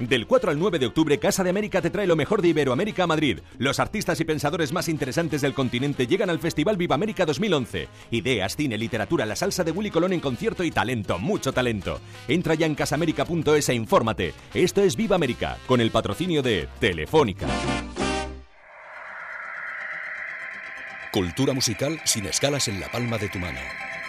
Del 4 al 9 de octubre, Casa de América te trae lo mejor de Iberoamérica a Madrid. Los artistas y pensadores más interesantes del continente llegan al Festival Viva América 2011. Ideas, cine, literatura, la salsa de Willy Colón en concierto y talento, mucho talento. Entra ya en casamérica.es e infórmate. Esto es Viva América, con el patrocinio de Telefónica. Cultura musical sin escalas en la palma de tu mano.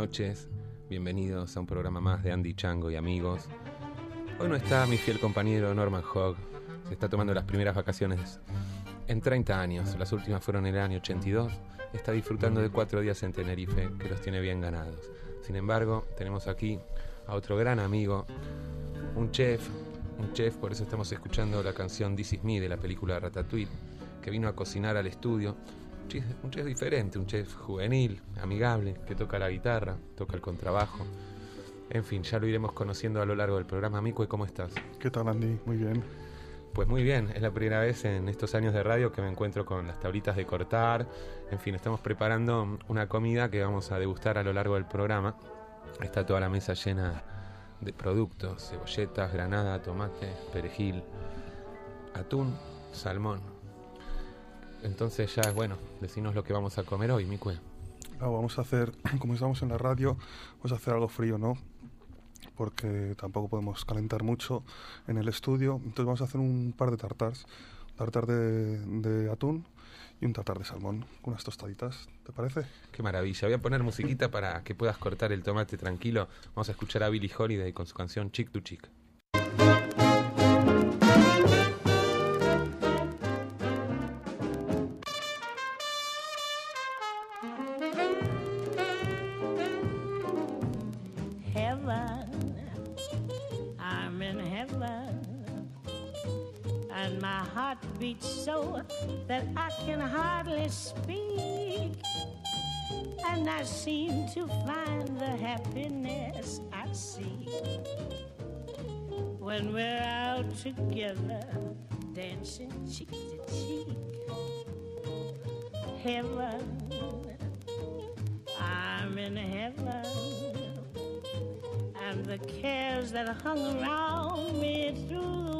noches, bienvenidos a un programa más de Andy Chango y amigos. Hoy no está mi fiel compañero Norman Hogg, se está tomando las primeras vacaciones en 30 años, las últimas fueron en el año 82, está disfrutando de cuatro días en Tenerife, que los tiene bien ganados. Sin embargo, tenemos aquí a otro gran amigo, un chef, un chef, por eso estamos escuchando la canción This Is Me de la película Ratatouille, que vino a cocinar al estudio. Un chef, un chef diferente, un chef juvenil, amigable, que toca la guitarra, toca el contrabajo. En fin, ya lo iremos conociendo a lo largo del programa. Micue, ¿cómo estás? ¿Qué tal, Andy? Muy bien. Pues muy bien, es la primera vez en estos años de radio que me encuentro con las tablitas de cortar. En fin, estamos preparando una comida que vamos a degustar a lo largo del programa. Está toda la mesa llena de productos, cebolletas, granada, tomate, perejil, atún, salmón. Entonces ya, bueno, decinos lo que vamos a comer hoy, Micue. Ah, vamos a hacer, como estamos en la radio, vamos a hacer algo frío, ¿no? Porque tampoco podemos calentar mucho en el estudio. Entonces vamos a hacer un par de tartars. Un tartar de, de atún y un tartar de salmón con unas tostaditas. ¿Te parece? Qué maravilla. Voy a poner musiquita para que puedas cortar el tomate tranquilo. Vamos a escuchar a Billie Holiday con su canción Chick to Chick. Beats so that I can hardly speak. And I seem to find the happiness I seek when we're out together, dancing cheek to cheek. Heaven, I'm in heaven and the cares that hung around me through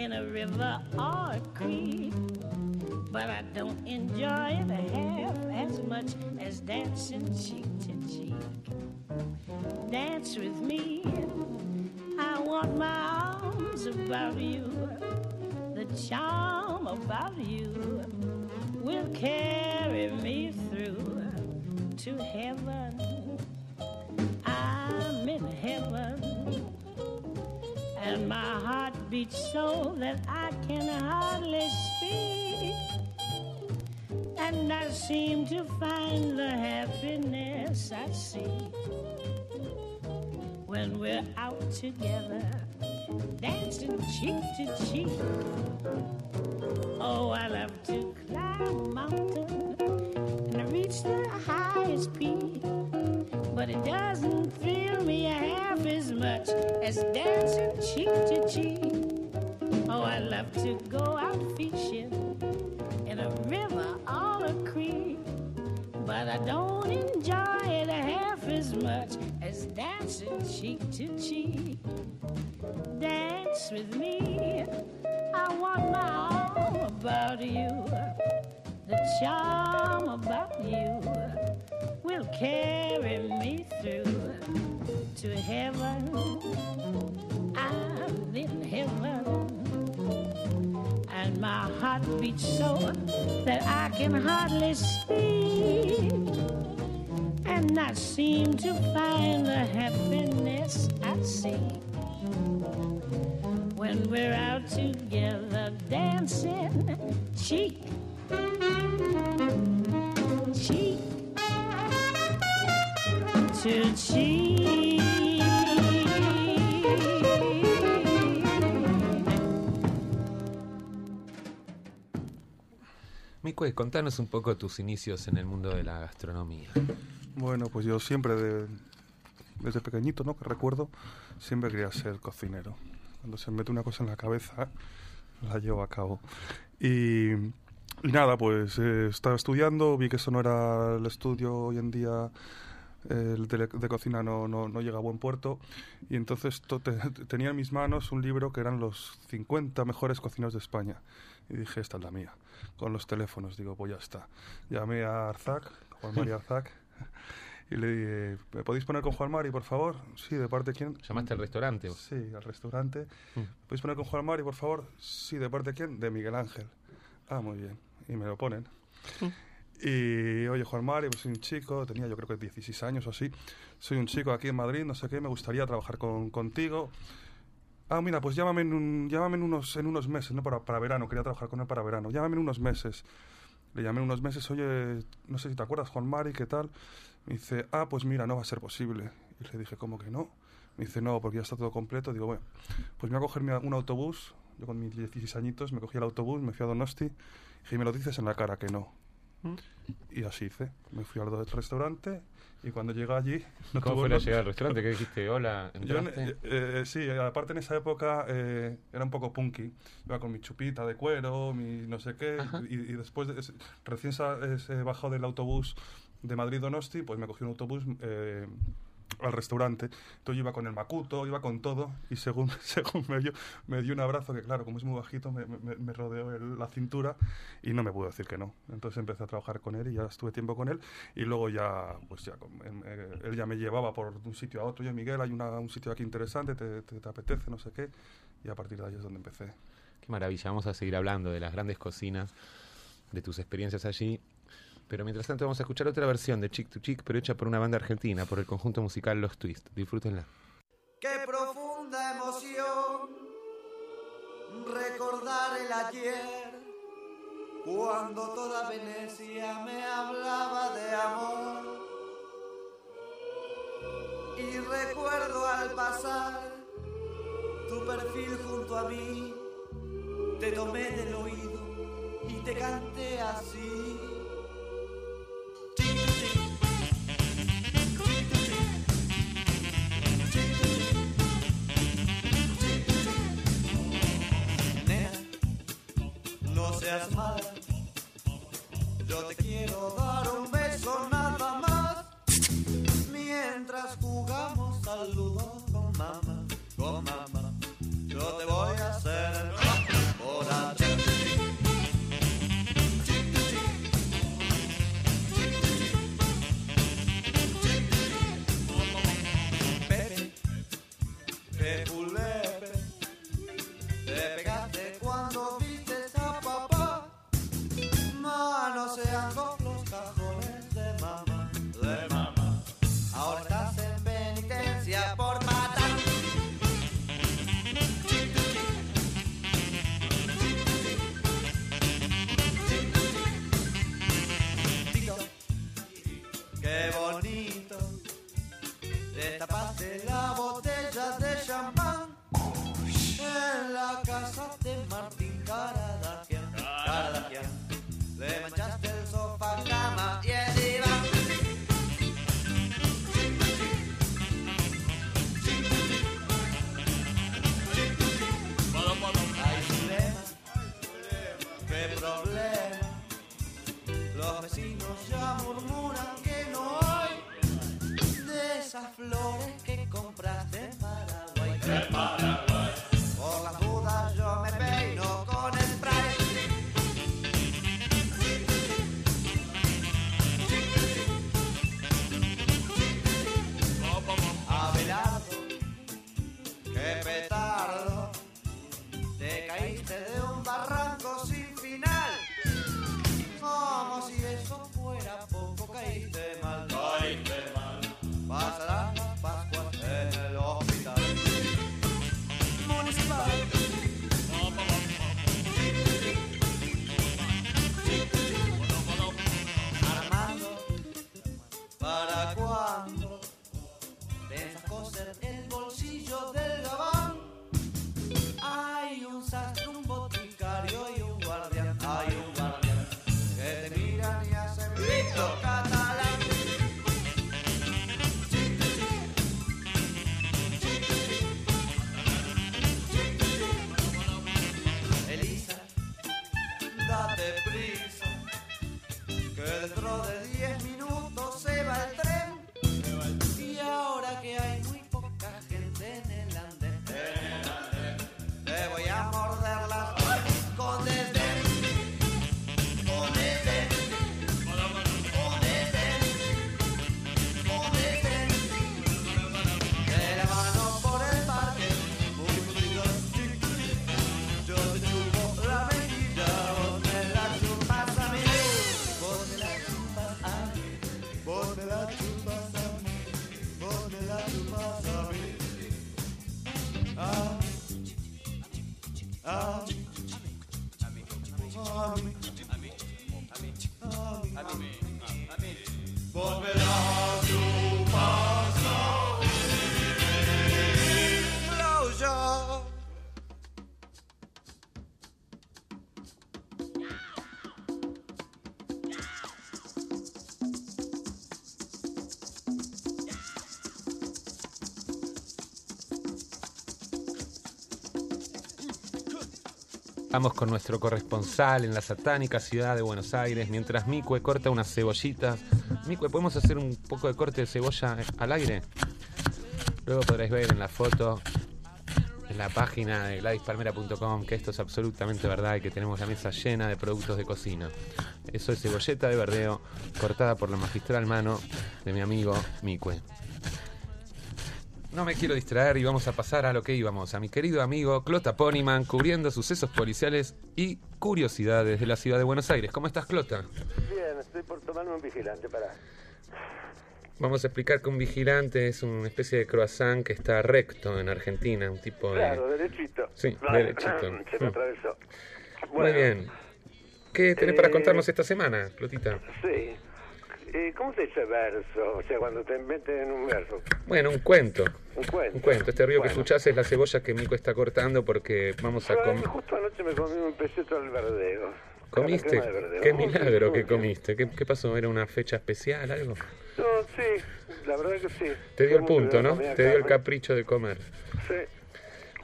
in a river or a creek, but I don't enjoy it half as much as dancing cheek to cheek. Dance with me, I want my arms about you, the charm about you will carry me through to heaven. I'm in heaven, and my heart beats so that I can hardly speak. And I seem to find the happiness I see when we're out together, dancing cheek to cheek. Oh, I love to climb a mountain and reach the highest peak, but it doesn't thrill me half as much as dancing cheek to cheek. Oh, I love to go out fishing in a river or a creek, but I don't enjoy it half as much as dancing cheek to cheek. Dance with me, I want my all about you. The charm about you will carry me through to heaven. I'm in heaven and my heart beats so that I can hardly speak. And not seem to find the happiness I seek when we're out together dancing cheek to cheek. Micue, contanos un poco tus inicios en el mundo de la gastronomía. Bueno, pues yo siempre, de- desde pequeñito, ¿no? Que recuerdo, siempre quería ser cocinero. Cuando se me mete una cosa en la cabeza, la llevo a cabo. Y, y nada, pues eh, estaba estudiando, vi que eso no era el estudio hoy en día. El de, de cocina no, no, no llega a buen puerto y entonces to- te- tenía en mis manos un libro que eran los 50 mejores cocineros de España y dije, esta es la mía, con los teléfonos, digo, pues ya está. Llamé a Arzac, Juan María Arzac, y le dije, ¿me podéis poner con Juan Mari, por favor? Sí, ¿de parte de quién? ¿Llamaste al restaurante? vos? Sí, al restaurante. Mm. ¿Me podéis poner con Juan Mari, por favor? Sí, ¿de parte de quién? De Miguel Ángel. Ah, muy bien. Y me lo ponen. Y, oye, Juan Mari, pues soy un chico, tenía yo creo que 16 años o así. Soy un chico aquí en Madrid, no sé qué, me gustaría trabajar con, contigo. Ah, mira, pues llámame en, llámame en, unos, en unos meses, ¿no? Para, para verano, quería trabajar con él para verano. Llámame en unos meses. Le llamé en unos meses, oye, no sé si te acuerdas, Juan Mari, ¿qué tal? Me dice, ah, pues mira, no va a ser posible. Y le dije, ¿cómo que no? Me dice, no, porque ya está todo completo. Digo, bueno, pues me voy a cogerme un autobús. Yo con mis 16 añitos me cogí el autobús, me fui a Donosti. Y me lo dices en la cara que no. Y así hice. Me fui al restaurante y cuando llegué allí... no ¿Cómo fue la llegada al restaurante? ¿Qué dijiste? Hola, yo, eh, eh, sí, aparte en esa época eh, era un poco punky. Iba con mi chupita de cuero, mi no sé qué. Y, y después, de, recién es- he bajado del autobús de Madrid-Donosti, pues me cogí un autobús eh, al restaurante. Entonces yo iba con el macuto, iba con todo. Y según, según me, dio, me dio un abrazo, que claro, como es muy bajito, me, rodeó la cintura y no me pudo decir que no. Entonces empecé a trabajar con él y ya estuve tiempo con él. Y luego ya, pues ya, em, eh, él ya me llevaba por un sitio a otro. Yo, Miguel, hay una- un sitio aquí interesante, te, te- te apetece, no sé qué. Y a partir de ahí es donde empecé. Qué maravilla, vamos a seguir hablando de las grandes cocinas, de tus experiencias allí. Pero mientras tanto vamos a escuchar otra versión de Chick to Chick, pero hecha por una banda argentina, por el conjunto musical Los Twist. Disfrútenla. Qué profunda emoción recordar el ayer, cuando toda Venecia me hablaba de amor. Y recuerdo al pasar tu perfil junto a mí, te tomé del oído y te canté así. Seas mala. Yo te quiero dar un beso nada más. Mientras jugamos al ludo Vamos con nuestro corresponsal en la satánica ciudad de Buenos Aires, mientras Micue corta unas cebollitas. Micue, ¿podemos hacer un poco de corte de cebolla al aire? Luego podréis ver en la foto, en la página de gladispalmera.com, que esto es absolutamente verdad y que tenemos la mesa llena de productos de cocina. Eso es cebolleta de verdeo, cortada por la magistral mano de mi amigo Micue. No me quiero distraer y vamos a pasar a lo que íbamos, a mi querido amigo Clota Ponyman, cubriendo sucesos policiales y curiosidades de la ciudad de Buenos Aires. ¿Cómo estás, Clota? Bien, estoy por tomarme un vigilante, para. Vamos a explicar que un vigilante es una especie de croissant que está recto en Argentina, un tipo de... Claro, derechito. Sí, derechito. Se me Mm. Muy bien. ¿Qué tenés para eh, contarnos esta semana, Clotita? Sí. Eh, ¿Cómo se dice verso? O sea, cuando te meten en un verso. Bueno, un cuento. Un cuento. Un cuento. Este río que escuchás es la cebolla que Mico está cortando porque vamos a comer... Justo anoche me comí un peseto al verdeo. ¿Comiste? Qué milagro que comiste. ¿Qué, qué pasó? ¿Era una fecha especial, algo? No, sí, la verdad que sí. Te dio el punto, ¿no? Te dio el capricho de comer. Sí.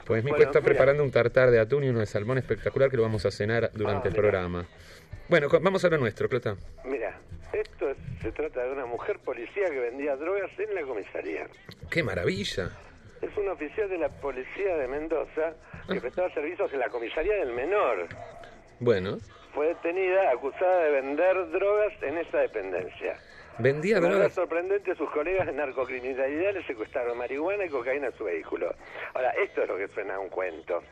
Pues Mico Bueno, está mira. preparando un tartar de atún y uno de salmón espectacular que lo vamos a cenar durante Ah, el programa. Bueno, vamos a lo nuestro, Clota. Mira, esto es- se trata de una mujer policía que vendía drogas en la comisaría. ¡Qué maravilla! Es un oficial de la policía de Mendoza que prestaba servicios en la comisaría del menor. Bueno, Fue detenida acusada de vender drogas en esa dependencia. vendía drogas. sorprendente, sus colegas de narcocriminalidad le secuestraron marihuana y cocaína en su vehículo. Ahora, esto es lo que suena a un cuento.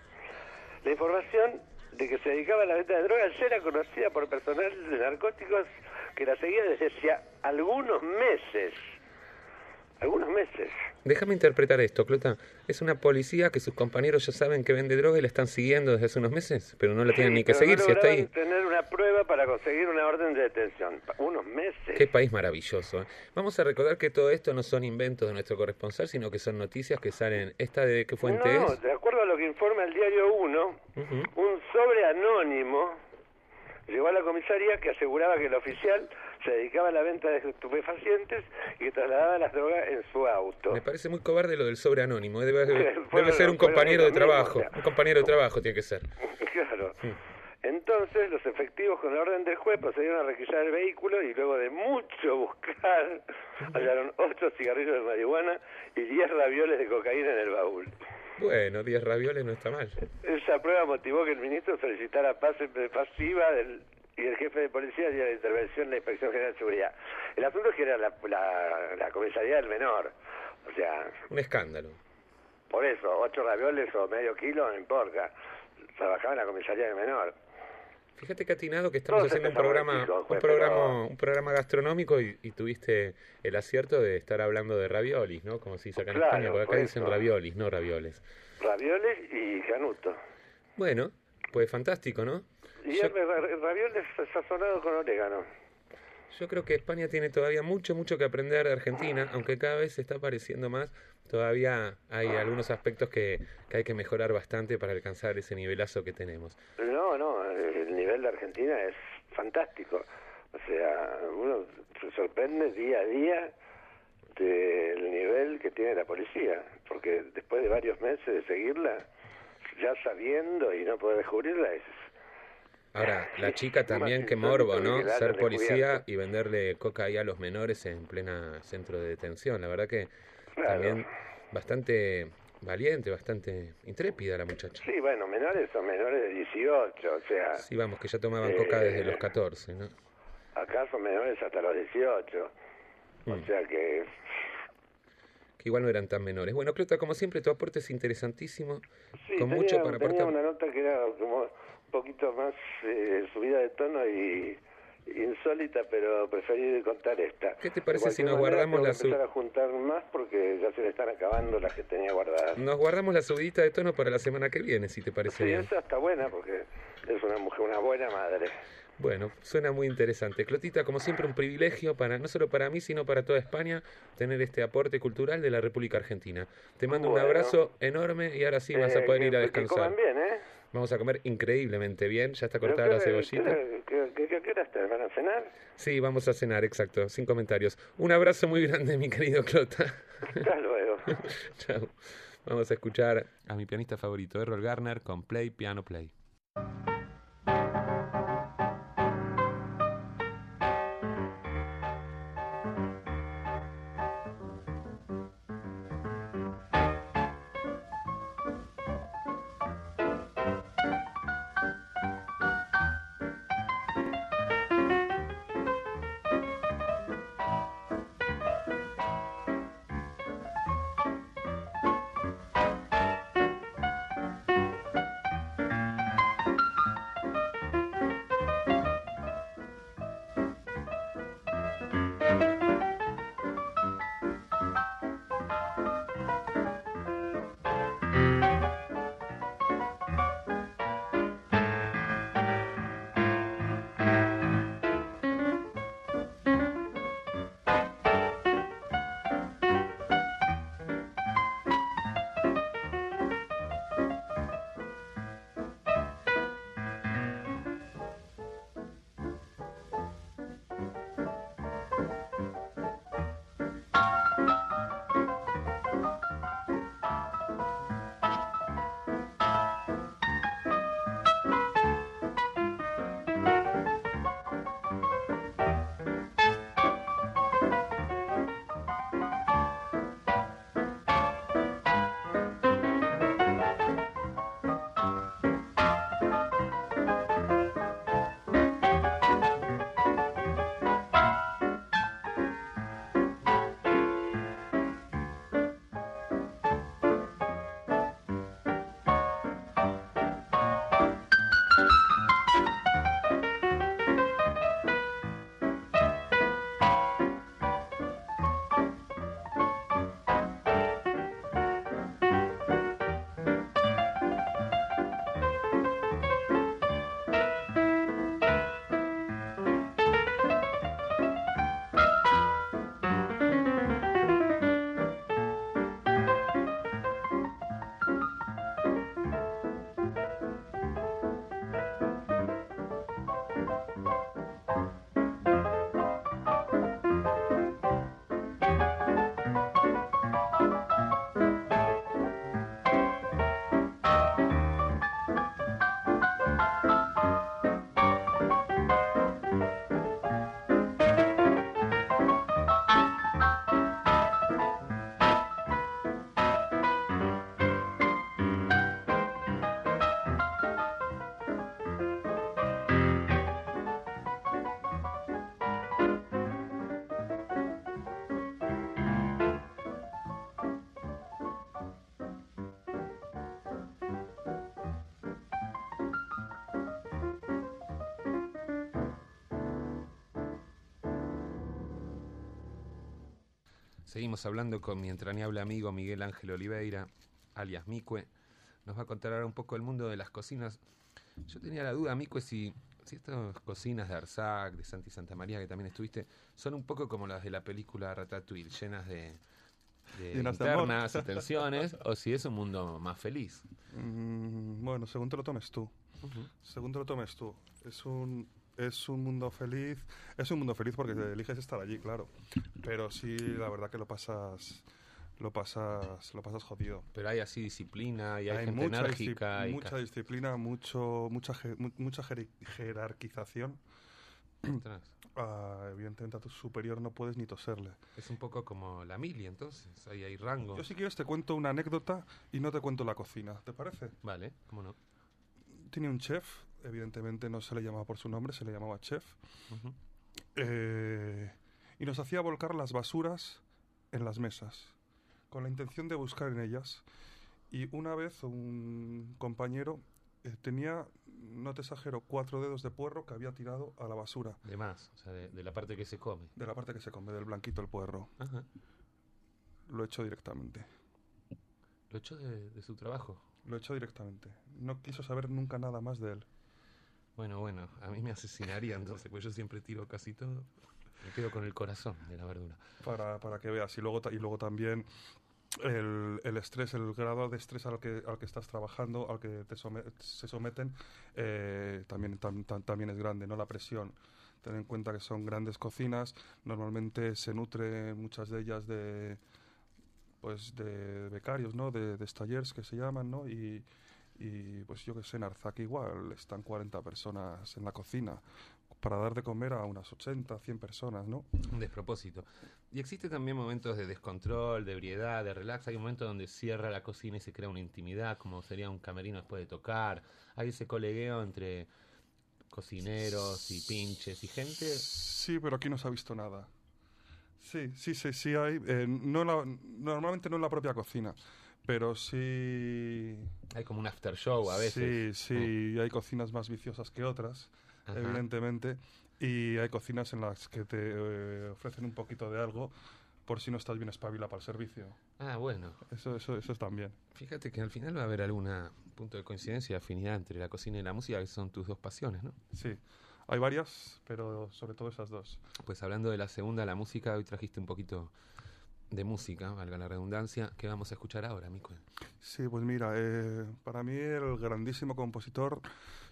La información de que se dedicaba a la venta de drogas ya era conocida por personal de narcóticos que la seguía desde hacía algunos meses. Algunos meses. Déjame interpretar esto, Clota. Es una policía que sus compañeros ya saben que vende droga y la están siguiendo desde hace unos meses, pero no la tienen Sí, ni que seguir no si está ahí. tener una prueba para conseguir una orden de detención. Unos meses. Qué país maravilloso. ¿eh? Vamos a recordar que todo esto no son inventos de nuestro corresponsal, sino que son noticias que salen. ¿Esta de qué fuente no, es? de acuerdo a lo que informa el diario 1, Ujú. un sobre anónimo llegó a la comisaría que aseguraba que el oficial se dedicaba a la venta de estupefacientes y que trasladaba las drogas en su auto. Me parece muy cobarde lo del sobre anónimo. ¿eh? Debe, ser un compañero de trabajo. o sea. Un compañero de trabajo tiene que ser. claro. Entonces los efectivos con la orden del juez procedieron a requisar el vehículo y luego de mucho buscar hallaron ocho cigarrillos de marihuana y 10 ravioles de cocaína en el baúl. Bueno, 10 ravioles no está mal. Esa prueba motivó que el ministro solicitara pase pasiva del, y el jefe de policía diera la intervención de la Inspección General de Seguridad. El asunto es que era la, la, la comisaría del menor. O sea, Un escándalo. por eso, ocho ravioles o medio kilo, no importa. Trabajaba en la comisaría del menor. Fíjate que atinado que estamos haciendo un programa, un programa, pero- un programa gastronómico y, y tuviste el acierto de estar hablando de raviolis, ¿no? Como se dice acá en Claro, España, porque acá por dicen eso. raviolis, no ravioles. Ravioles y canuto. Bueno, pues fantástico, ¿no? Y Yo- ravioles sazonados con orégano. Yo creo que España tiene todavía mucho, mucho que aprender de Argentina, aunque cada vez se está pareciendo más. Todavía hay algunos aspectos que, que hay que mejorar bastante para alcanzar ese nivelazo que tenemos. No, no, el nivel de Argentina es fantástico. O sea, uno se sorprende día a día del nivel que tiene la policía, porque después de varios meses de seguirla, ya sabiendo y no poder descubrirla, es Ahora, la chica también, qué morbo, ¿no? Ser policía y venderle coca ahí a los menores en plena centro de detención. La verdad que también bastante valiente, bastante intrépida la muchacha. Sí, bueno, menores son menores de 18, o sea, Sí, vamos, que ya tomaban Eh, coca desde los 14, ¿no? acá son menores hasta los 18. O Mm. sea que Que igual no eran tan menores. Bueno, Clota, como siempre, tu aporte es interesantísimo, Sí, con tenía, mucho para tenía aportar. una nota que era como poquito más eh, subida de tono y insólita, pero preferí contar esta. ¿Qué te parece si nos guardamos la que su- empezar a juntar más porque ya se me están acabando las que tenía guardadas. Nos guardamos la subidita de tono para la semana que viene, si te parece Sí, bien. esa está buena porque es una mujer, una buena madre. Bueno, suena muy interesante. Clotita, como siempre, un privilegio para no solo para mí, sino para toda España, tener este aporte cultural de la República Argentina. Te mando un abrazo enorme y ahora sí vas a Eh, poder que- ir a que descansar. coman bien, ¿eh? Vamos a comer increíblemente bien. Ya está cortada la ¿qué- cebollita. ¿Qué, hora estás? ¿Van a cenar? Sí, vamos a cenar, exacto. Sin comentarios. Un abrazo muy grande, mi querido Clota. Hasta luego. Chao. Vamos a escuchar a mi pianista favorito, Errol Garner, con Play Piano Play. Seguimos hablando con mi entrañable amigo Miguel Ángel Oliveira, alias Micue. Nos va a contar ahora un poco el mundo de las cocinas. Yo tenía la duda, Micue, si, si estas cocinas de Arzac, de Santi Santa María, que también estuviste, son un poco como las de la película Ratatouille, llenas de, de internas tensiones, o si es un mundo más feliz. Mm, bueno, según te lo tomes tú. Según te lo tomes tú. Es un, es un mundo feliz. Es un mundo feliz porque eliges estar allí, claro. Pero sí, la verdad que lo pasas. Lo pasas, lo pasas jodido. Pero hay así disciplina y hay, gente mucha, enérgica. disci- y mucha disciplina, mucho, mucha, mucha jeri- jerarquización. Ah, evidentemente a tu superior no puedes ni toserle. Es un poco como la mili, entonces. Ahí hay rango. Yo si quieres te cuento una anécdota y no te cuento la cocina, ¿te parece? Vale, cómo no. Tenía un chef, evidentemente no se le llamaba por su nombre, se le llamaba chef. Ujú. Eh, y nos hacía volcar las basuras en las mesas, con la intención de buscar en ellas. Y una vez un compañero eh, tenía, no te exagero, cuatro dedos de puerro que había tirado a la basura, De más, o sea, de, de la parte que se come. de la parte que se come, del blanquito el puerro. Ajá. Lo he hecho directamente. Lo echó de, de su trabajo. Lo he hecho directamente. No quiso saber nunca nada más de él. Bueno, bueno, a mí me asesinaría entonces, pues yo siempre tiro casi todo. Me quedo con el corazón de la verdura. para, para que veas. Y luego, y luego también el, el estrés, el grado de estrés al que, al que estás trabajando, al que te se someten, eh, también, tam- tam- también es grande, ¿no? La presión. Ten en cuenta que son grandes cocinas, normalmente se nutre muchas de ellas de pues de becarios, ¿no? De, de stallers que se llaman, ¿no? Y, y pues yo que sé, en Arzac igual están 40 personas en la cocina para dar de comer a unas 80, 100 personas, ¿no? Un despropósito. Y existe también momentos de descontrol, de ebriedad, de relax. Hay momentos donde cierra la cocina y se crea una intimidad, como sería un camerino después de tocar. Hay ese colegueo entre cocineros y pinches y gente. Sí, pero aquí no se ha visto nada. Sí, sí, sí, sí hay. eh, no la- normalmente no en la propia cocina, pero sí. Hay como un after show a veces. Sí, sí, hay cocinas más viciosas que otras, Ajá. evidentemente. Y hay cocinas en las que te eh, ofrecen un poquito de algo por si no estás bien espabila para el servicio. Ah, bueno. Eso, eso, eso es también. Fíjate que al final va a haber algún punto de coincidencia y afinidad entre la cocina y la música, que son tus dos pasiones, ¿no? Sí, hay varias, pero sobre todo esas dos. Pues hablando de la segunda, la música, hoy trajiste un poquito de música, valga la redundancia, que vamos a escuchar ahora, Mico. Sí, pues mira, eh, para mí el grandísimo compositor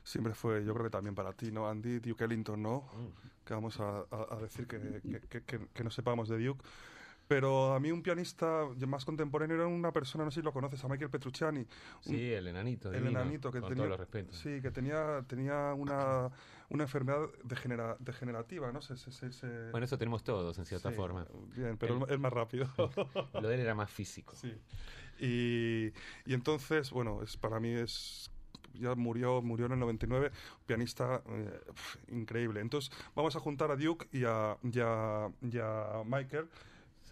siempre fue, yo creo que también para ti, ¿no? Andy Duke Ellington, ¿no? Que vamos a, a- a decir que, que- que- que- que no sepamos de Duke. Pero a mí un pianista más contemporáneo era una persona, no sé si lo conoces, a Michael Petrucciani. un- Sí, el enanito. el divino, enanito que con tenía. Sí, que tenía, tenía una, una enfermedad degenera- degenerativa, ¿no? Se, se- se- Bueno, eso tenemos todos, en cierta Sí, forma. Bien, pero es más rápido. Lo de él era más físico. Sí. Y, y entonces, bueno, es, para mí es ya murió, murió en el 99, un pianista eh, pf, increíble. Entonces, vamos a juntar a Duke y a, y a- y a Michael.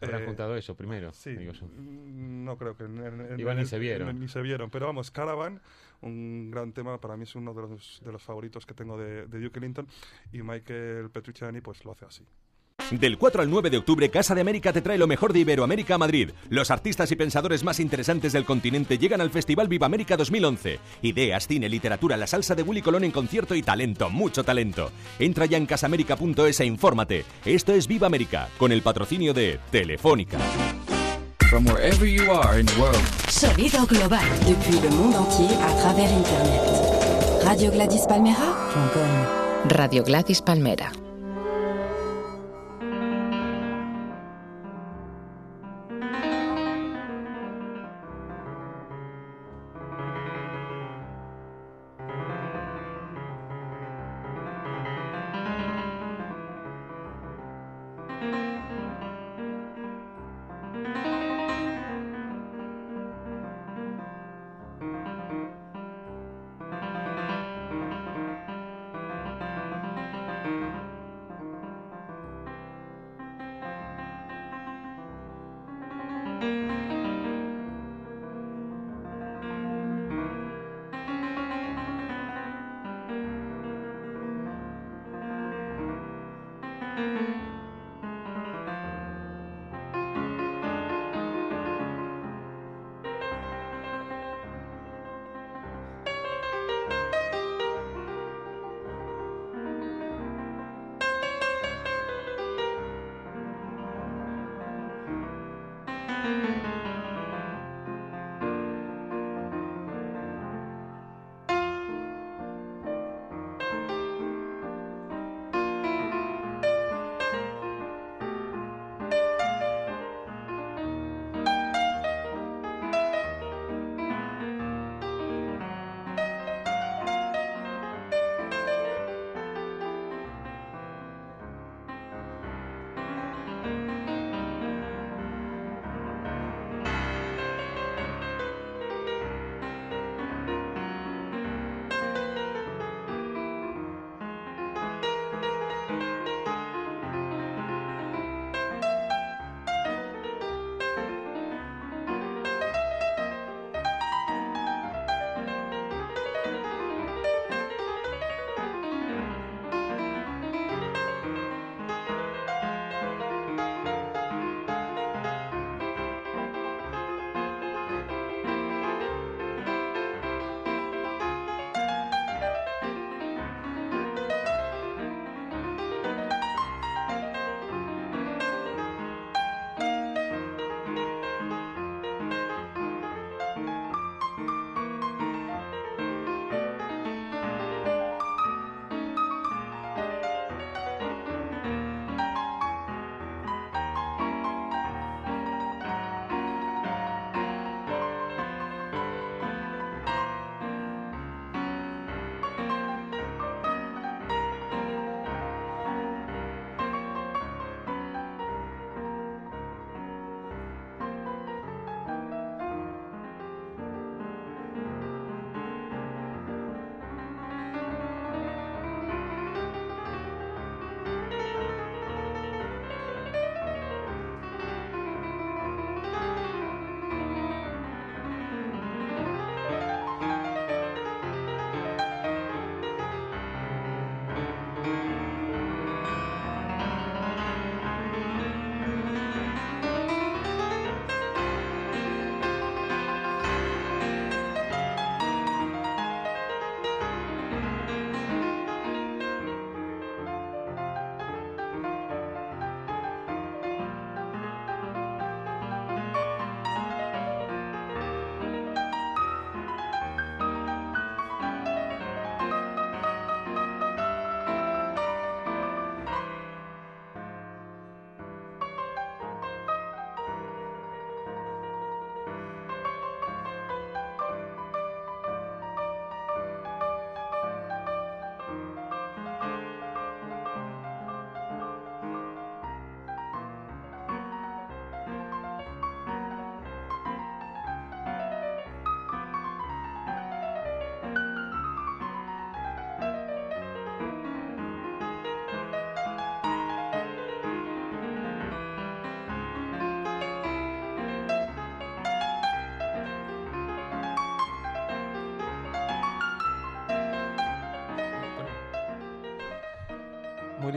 Se habrán Eh, juntado ellos primero, Sí, digo yo. mm, no creo que... en- en- Igual ni se vieron. ni se vieron, pero vamos, Caravan, un gran tema, para mí es uno de los, de los favoritos que tengo de, de Duke Ellington, y Michael Petrucciani pues lo hace así. Del 4 al 9 de octubre, Casa de América te trae lo mejor de Iberoamérica a Madrid. Los artistas y pensadores más interesantes del continente llegan al Festival Viva América 2011. Ideas, cine, literatura, la salsa de Willy Colón en concierto y talento, mucho talento. Entra ya en casamérica.es e infórmate. Esto es Viva América, con el patrocinio de Telefónica. From wherever you are in the world. Sonido global. Depuis le monde entier à travers Internet. RadioGladysPalmera.com Radio Gladys Palmera.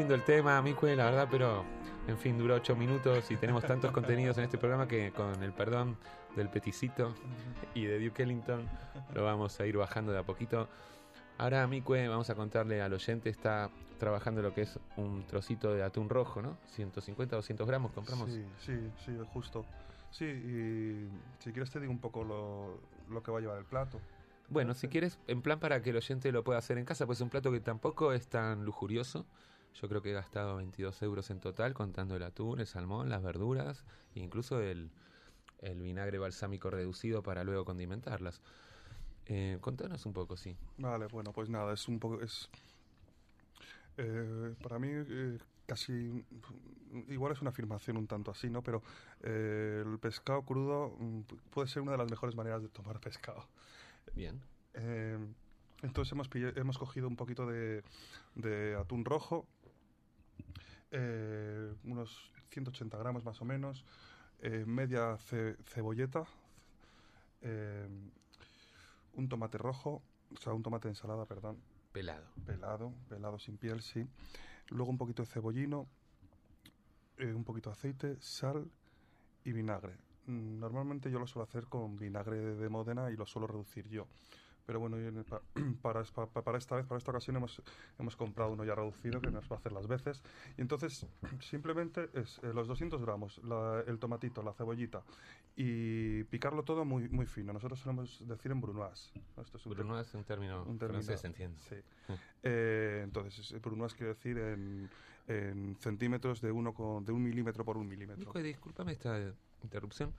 Lindo el tema, Micue, la verdad, pero en fin, duró ocho minutos y tenemos tantos contenidos en este programa que con el perdón del Peticito y de Duke Ellington lo vamos a ir bajando de a poquito. Ahora, Micue, vamos a contarle al oyente, está trabajando lo que es un trocito de atún rojo, ¿no? 150, 200 gramos compramos. Sí, sí, sí, justo. Sí, y si quieres te digo un poco lo, lo que va a llevar el plato. Bueno, si quieres, en plan para que el oyente lo pueda hacer en casa, pues es un plato que tampoco es tan lujurioso. Yo creo que he gastado 22 euros en total, contando el atún, el salmón, las verduras e incluso el, el vinagre balsámico reducido para luego condimentarlas. Eh, contanos un poco, sí. Vale, bueno, pues nada, es un poco... Es, eh, para mí eh, casi... Igual es una afirmación un tanto así, ¿no? Pero eh, el pescado crudo mm, puede ser una de las mejores maneras de tomar pescado. Bien. Eh, entonces hemos, hemos cogido un poquito de, de atún rojo, eh, unos 180 gramos más o menos, eh, media ce- cebolleta, eh, un tomate rojo, o sea, un tomate de ensalada, perdón. Pelado. Pelado, pelado sin piel, sí. Luego un poquito de cebollino, un poquito de aceite, sal y vinagre. Mm, Normalmente yo lo suelo hacer con vinagre de, de Módena y lo suelo reducir yo. Pero bueno, para, es- pa- para esta vez, para esta ocasión, hemos, hemos comprado uno ya reducido que nos va a hacer las veces. Y entonces, simplemente es eh, los 200 gramos, la- el tomatito, la cebollita y picarlo todo muy, muy fino. Nosotros solemos decir en brunoise. ¿no? Esto es un Bruno es un término un término, francés, entiendo. Sí. Eh, entonces, es- brunoise quiere decir en, en centímetros de uno con, de un milímetro por un milímetro. Nico, discúlpame esta interrupción.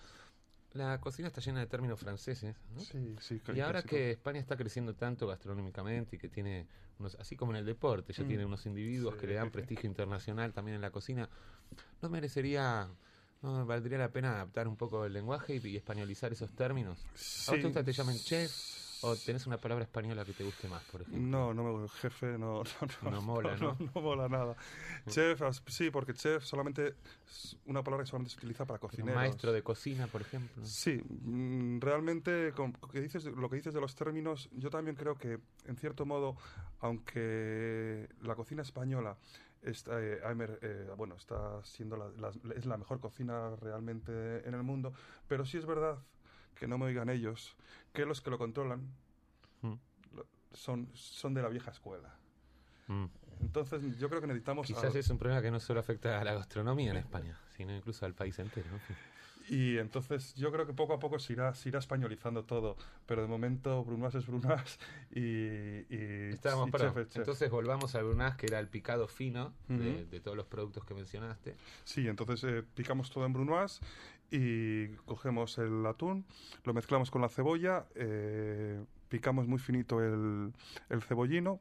La cocina está llena de términos franceses, ¿no? Sí, sí. Y ahora que España está creciendo tanto gastronómicamente y que tiene unos, así como en el deporte, ya Mm. tiene unos individuos Sí, que le dan sí, prestigio internacional también en la cocina, ¿no merecería, no valdría la pena adaptar un poco el lenguaje y, y españolizar esos términos? ¿A vos te gusta que te llamen chef o tenés una palabra española que te guste más, por ejemplo? No, no me jefe, no, no, No mola, ¿no? no, mola nada. Chef, sí, porque chef solamente es una palabra que solamente se utiliza para cocineros. maestro de cocina, por ejemplo. Sí, mm, realmente con lo que dices, lo que dices de los términos, yo también creo que en cierto modo, aunque la cocina española está, eh, eh, bueno, está siendo la, la- es la mejor cocina realmente en el mundo, pero sí es verdad que no me oigan ellos, que los que lo controlan Mm. son, son de la vieja escuela. Mm. Entonces yo creo que necesitamos... Quizás a- es un problema que no solo afecta a la gastronomía en España, sino incluso al país entero. Y entonces yo creo que poco a poco se irá, se irá españolizando todo, pero de momento Brunoise es Brunoise y, y, Estábamos, y perdón, chef es chef. Entonces volvamos al Brunás, que era el picado fino de, de todos los productos que mencionaste. Sí, entonces eh, picamos todo en Brunoise y cogemos el atún, lo mezclamos con la cebolla, eh, picamos muy finito el, el cebollino,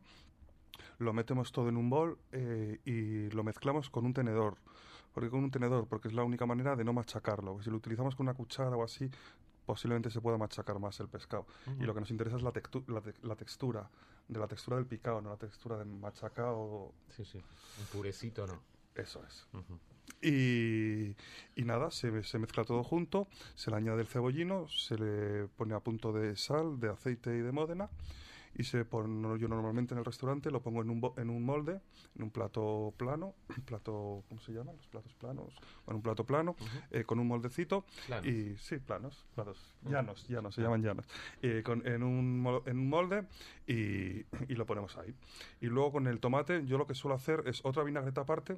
lo metemos todo en un bol eh, y lo mezclamos con un tenedor. Porque con un tenedor, porque es la única manera de no machacarlo. Si lo utilizamos con una cuchara o así, posiblemente se pueda machacar más el pescado. Y lo que nos interesa es la, tectu- la, te- la textura, de la textura del picado, no la textura del machacado. Sí, sí. Un purecito, ¿no? Eso es. Y, y nada, se, se mezcla todo junto, se le añade el cebollino, se le pone a punto de sal, de aceite y de módena y se pone, yo normalmente en el restaurante lo pongo en un, en un molde, en un plato plano, plato, ¿cómo se llaman? Los platos planos, bueno, un plato plano, eh, con un moldecito Planos. y sí, planos, platos, llanos, llanos, se llaman llanos, Eh, con, en, un, en un molde y, y lo ponemos ahí. Y luego con el tomate, yo lo que suelo hacer es otra vinagreta aparte,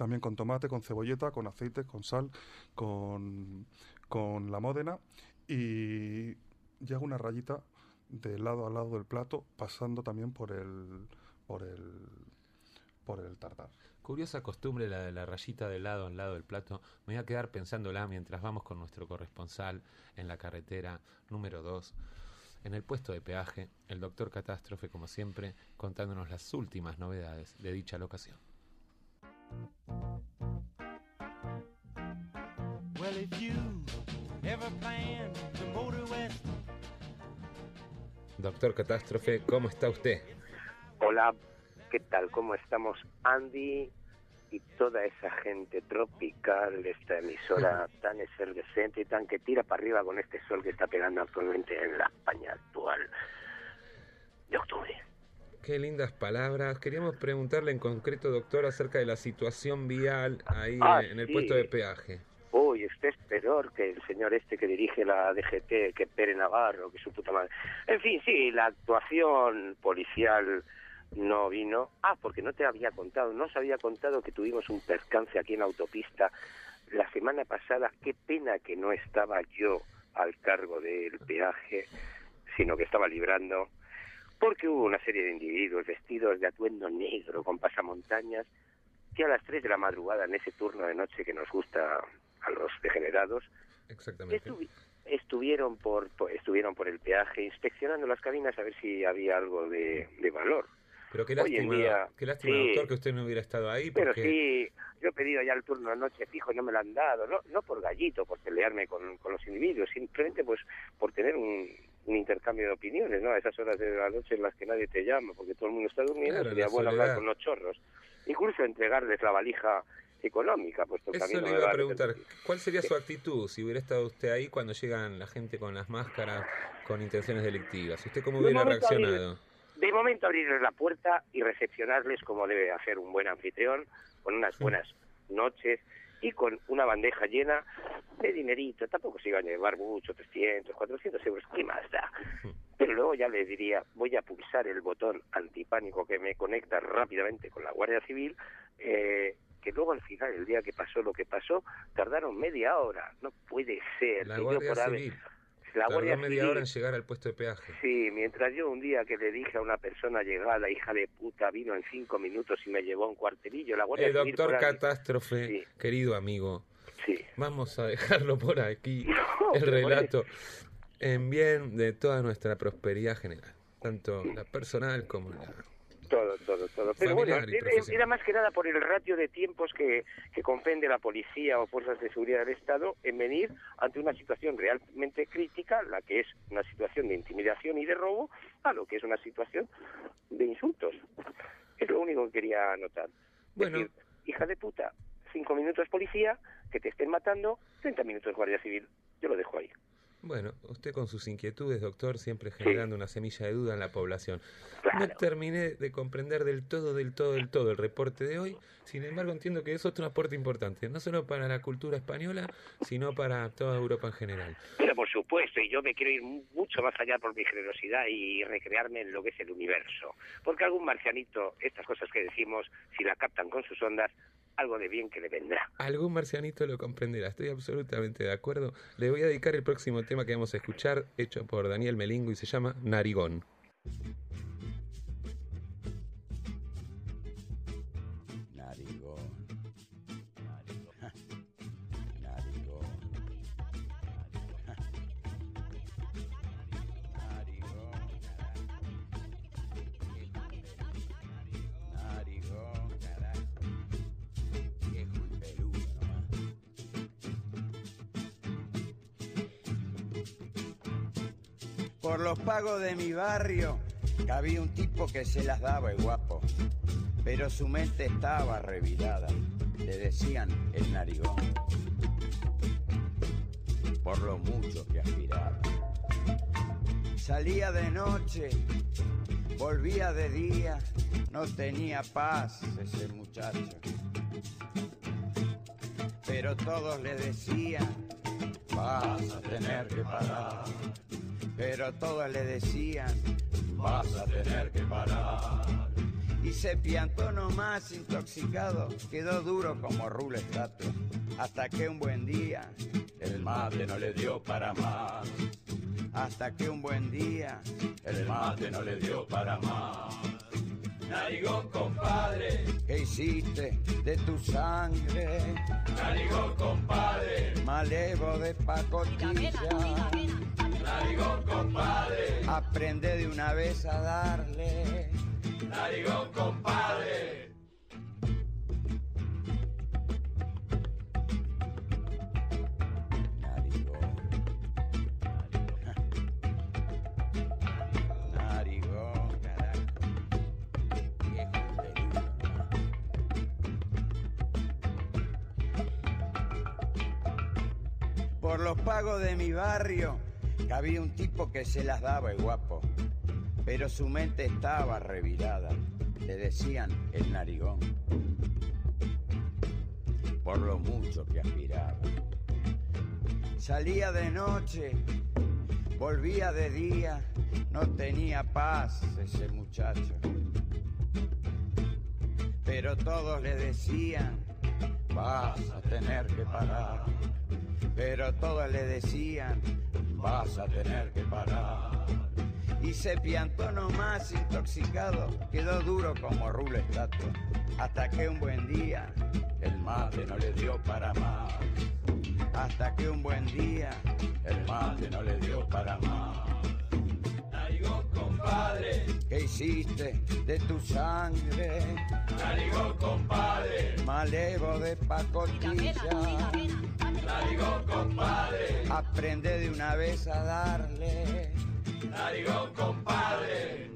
también con tomate, con cebolleta, con aceite, con sal, con, con la módena y, y hago una rayita de lado a lado del plato pasando también por el por el por el tartar. Curiosa costumbre la de la rayita de lado al lado del plato. Me voy a quedar pensándola mientras vamos con nuestro corresponsal en la carretera número 2. En el puesto de peaje, el doctor Catástrofe, como siempre, contándonos las últimas novedades de dicha locación. Well, if you ever plan to motor west, Doctor Catástrofe, ¿cómo está usted? Hola, ¿qué tal? ¿Cómo estamos? Andy y toda esa gente tropical de esta emisora tan efervescente y tan que tira para arriba con este sol que está pegando actualmente en la España actual de octubre. Qué lindas palabras. Queríamos preguntarle en concreto, doctor, acerca de la situación vial ahí Ah, en el sí. puesto de peaje. Uy, usted es peor que el señor este que dirige la DGT, que Pere Navarro, que su puta madre. En fin, sí, la actuación policial no vino. Ah, porque no te había contado, no os había contado que tuvimos un percance aquí en la autopista la semana pasada. Qué pena que no estaba yo al cargo del peaje, sino que estaba librando, porque hubo una serie de individuos vestidos de atuendo negro con pasamontañas que a las 3 de la madrugada, en ese turno de noche que nos gusta a los degenerados, Exactamente. estuvi- estuvieron por, por- estuvieron por el peaje inspeccionando las cabinas a ver si había algo de, de valor. Pero qué lástima, día, qué lástima, sí. doctor, que usted no hubiera estado ahí. Pero sí, yo he pedido ya el turno de noche fijo y no me lo han dado, no, no por gallito, por pelearme con, con los individuos, simplemente pues por tener un, intercambio de opiniones, ¿no? A esas horas de la noche en las que nadie te llama, porque todo el mundo está durmiendo, Claro, sería bueno hablar con los chorros. Incluso entregarles la valija económica, puesto que a mí Eso no le iba a preguntar, ¿cuál sería su actitud si hubiera estado usted ahí cuando llegan la gente con las máscaras con intenciones delictivas? ¿Usted cómo De hubiera abrir- reaccionado? De momento abrirles la puerta y recepcionarles como debe hacer un buen anfitrión, con unas buenas noches y con una bandeja llena de dinerito. Tampoco se iban a llevar mucho, 300, 400 euros, ¿qué más da? Pero luego ya les diría, voy a pulsar el botón antipánico que me conecta rápidamente con la Guardia Civil, eh, que luego al final, el día que pasó lo que pasó, tardaron media hora. No puede ser. La Guardia por haber- Civil. La Tardó Guardia media Civil- hora en llegar al puesto de peaje. Sí, mientras yo un día que le dije a una persona llegada, hija de puta, vino en cinco minutos y me llevó a un cuartelillo, la Guardia El Civil doctor Catástrofe, querido amigo. Sí. Vamos a dejarlo por aquí. el relato en bien de toda nuestra prosperidad general. Tanto la personal como la... Todo, todo, todo. Pero bueno, Familiar era, más que nada por el ratio de tiempos que, que comprende la policía o fuerzas de seguridad del Estado en venir ante una situación realmente crítica, la que es una situación de intimidación y de robo, a lo que es una situación de insultos. Es lo único que quería anotar. Bueno. Decir, hija de puta, cinco minutos policía, que te estén matando, 30 minutos Guardia Civil. Yo lo dejo ahí. Bueno, usted con sus inquietudes, doctor, siempre generando una semilla de duda en la población. No terminé de comprender del todo, del todo, del todo el reporte de hoy. Sin embargo, entiendo que es otro aporte importante, no solo para la cultura española, sino para toda Europa en general. Pero por supuesto, y yo me quiero ir mu- mucho más allá por mi generosidad y recrearme en lo que es el universo. Porque algún marcianito, estas cosas que decimos, si la captan con sus ondas, algo de bien que le vendrá. Algún marcianito lo comprenderá, estoy absolutamente de acuerdo. Le voy a dedicar el próximo tema que vamos a escuchar, hecho por Daniel Melingo y se llama Narigón. Pagos de mi barrio, cabía un tipo que se las daba el guapo, pero su mente estaba revirada. Le decían el narigón, por lo mucho que aspiraba. Salía de noche, volvía de día, no tenía paz ese muchacho. Pero todos le decían, vas a tener que parar. Pero todos le decían, vas a tener que parar. Y se piantó nomás intoxicado, quedó duro como rulo estatua. Hasta que un buen día el mate no le dio para más. Hasta que un buen día el mate no le dio para más. Narigón, compadre. ¿Qué hiciste de tu sangre? Narigón, compadre. Malevo de pacotilla. Narigón, compadre. Aprende de una vez a darle. Narigón, compadre. Por los pagos de mi barrio, cabía un tipo que se las daba el guapo, pero su mente estaba revirada. Le decían el narigón, por lo mucho que aspiraba. Salía de noche, volvía de día, no tenía paz ese muchacho. Pero todos le decían, vas a tener que parar. Pero todos le decían, vas a tener que parar. Y se piantó nomás intoxicado, quedó duro como rulo estatua. Hasta que un buen día el mate no le dio para más. Hasta que un buen día el mate no le dio para más. Narigón, compadre, ¿qué hiciste de tu sangre? Narigón, compadre, malevo de pacotilla. Narigón, compadre, aprende de una vez a darle. Narigón, compadre.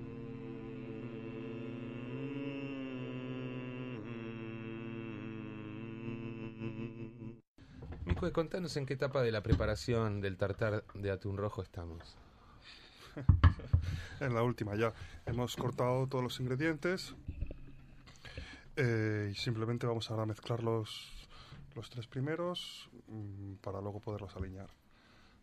Mico, contanos en qué etapa de la preparación del tartar de atún rojo estamos. en la última ya. Hemos cortado todos los ingredientes eh, y simplemente vamos ahora a mezclar los, tres primeros mm, para luego poderlos alinear.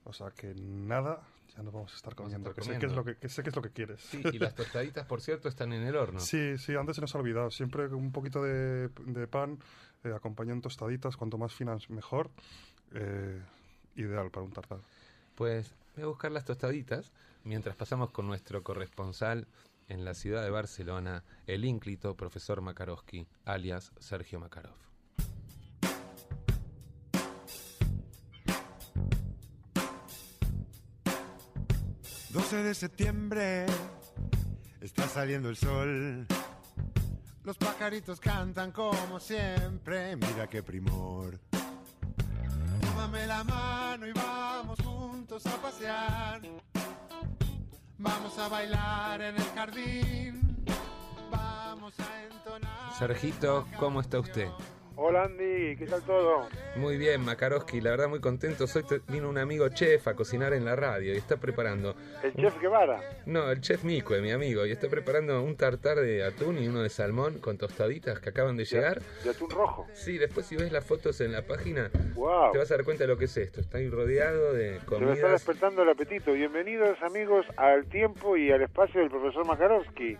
O sea que nada, ya nos vamos a estar Vamos a comiendo. estar que, sé que, es comiendo. lo que, que sé que es lo que quieres. Sí, y las tostaditas, por cierto, están en el horno. Sí, sí, antes se nos ha olvidado. Siempre un poquito de, de pan eh, acompañado en tostaditas, cuanto más finas mejor. Eh, ideal para un tartar. Pues voy a buscar las tostaditas mientras pasamos con nuestro corresponsal en la ciudad de Barcelona, el ínclito profesor Makarowski, alias Sergio Makarov. 12 de septiembre, está saliendo el sol. Los pajaritos cantan como siempre, mira qué primor. Tómame la mano y vamos juntos a pasear. Vamos a bailar en el jardín. Vamos a entonar. Sergito, ¿cómo está usted? Hola Andy, ¿qué tal todo? Muy bien, Makarowski, la verdad muy contento. Hoy vino un amigo chef a cocinar en la radio y está preparando... ¿El chef Guevara? No, el chef Mico, mi amigo, y está preparando un tartar de atún y uno de salmón con tostaditas que acaban de llegar. ¿De atún rojo? Sí, después si ves las fotos en la página, Wow. te vas a dar cuenta de lo que es esto. Está ahí rodeado de Se me está comidas. despertando el apetito. Bienvenidos amigos al tiempo y al espacio del profesor Makarowski.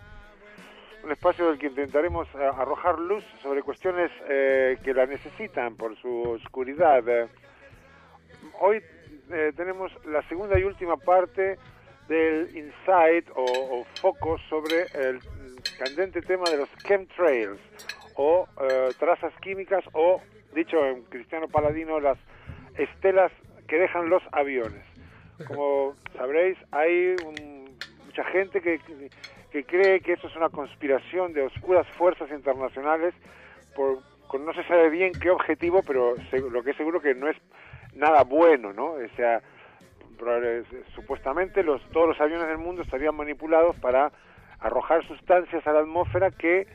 Un espacio del que intentaremos eh, arrojar luz sobre cuestiones eh, que la necesitan por su oscuridad. Hoy eh, tenemos la segunda y última parte del insight o, o foco sobre el candente tema de los chemtrails o eh, trazas químicas o, dicho en cristiano paladino, las estelas que dejan los aviones. Como sabréis, hay un- mucha gente que, que cree que eso es una conspiración de oscuras fuerzas internacionales por, con no se sabe bien qué objetivo, pero se- lo que es seguro que no es nada bueno, ¿no? O sea, supuestamente los, todos los aviones del mundo estarían manipulados para arrojar sustancias a la atmósfera que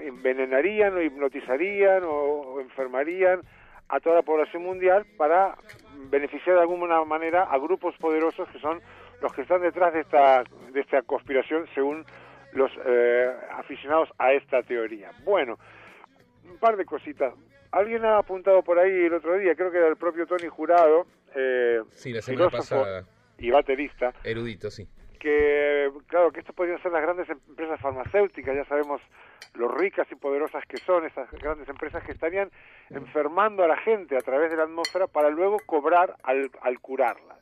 envenenarían o hipnotizarían o enfermarían a toda la población mundial para beneficiar de alguna manera a grupos poderosos que son los que están detrás de esta, de esta conspiración según los eh, aficionados a esta teoría. Bueno, un par de cositas. Alguien ha apuntado por ahí el otro día, creo que era el propio Tony Jurado, eh, Sí, la semana pasada. y baterista, Erudito, sí. que claro que esto podrían ser las grandes empresas farmacéuticas, ya sabemos lo ricas y poderosas que son esas grandes empresas que estarían enfermando a la gente a través de la atmósfera para luego cobrar al, al curarla.